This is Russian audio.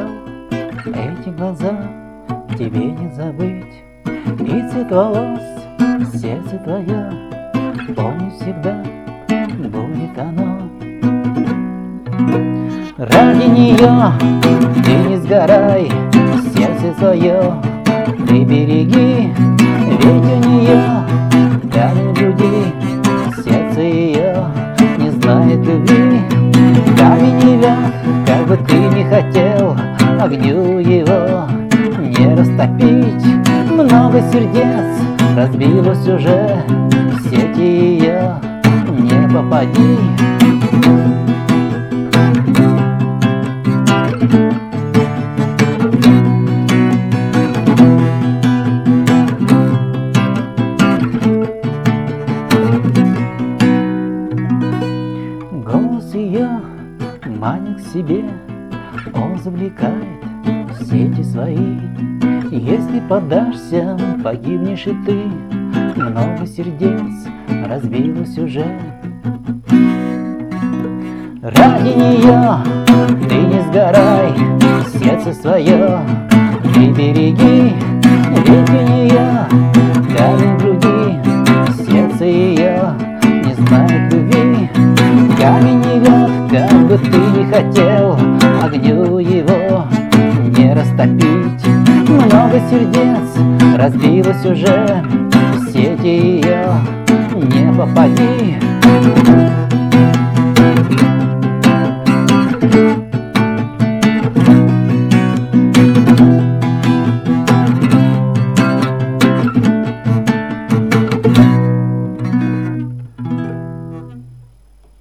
встречал Эти глаза тебе не забыть. И цвет волос, сердце твое Помни всегда, будет оно. Ради нее ты не сгорай Сердце свое ты береги Ведь у нее камень Огню его не растопить. Много сердец разбилось уже В сети ее не попади. Голос ее манит к себе, Он завлекает в сети свои. Если подашься, погибнешь и ты, Много сердец разбилось уже. Ради нее ты не сгорай, сердце свое ты береги, ведь у нее камень в груди, сердце ее не знает любви. Камень не как бы ты не хотел утопить. Много сердец разбилось уже В сети ее не попади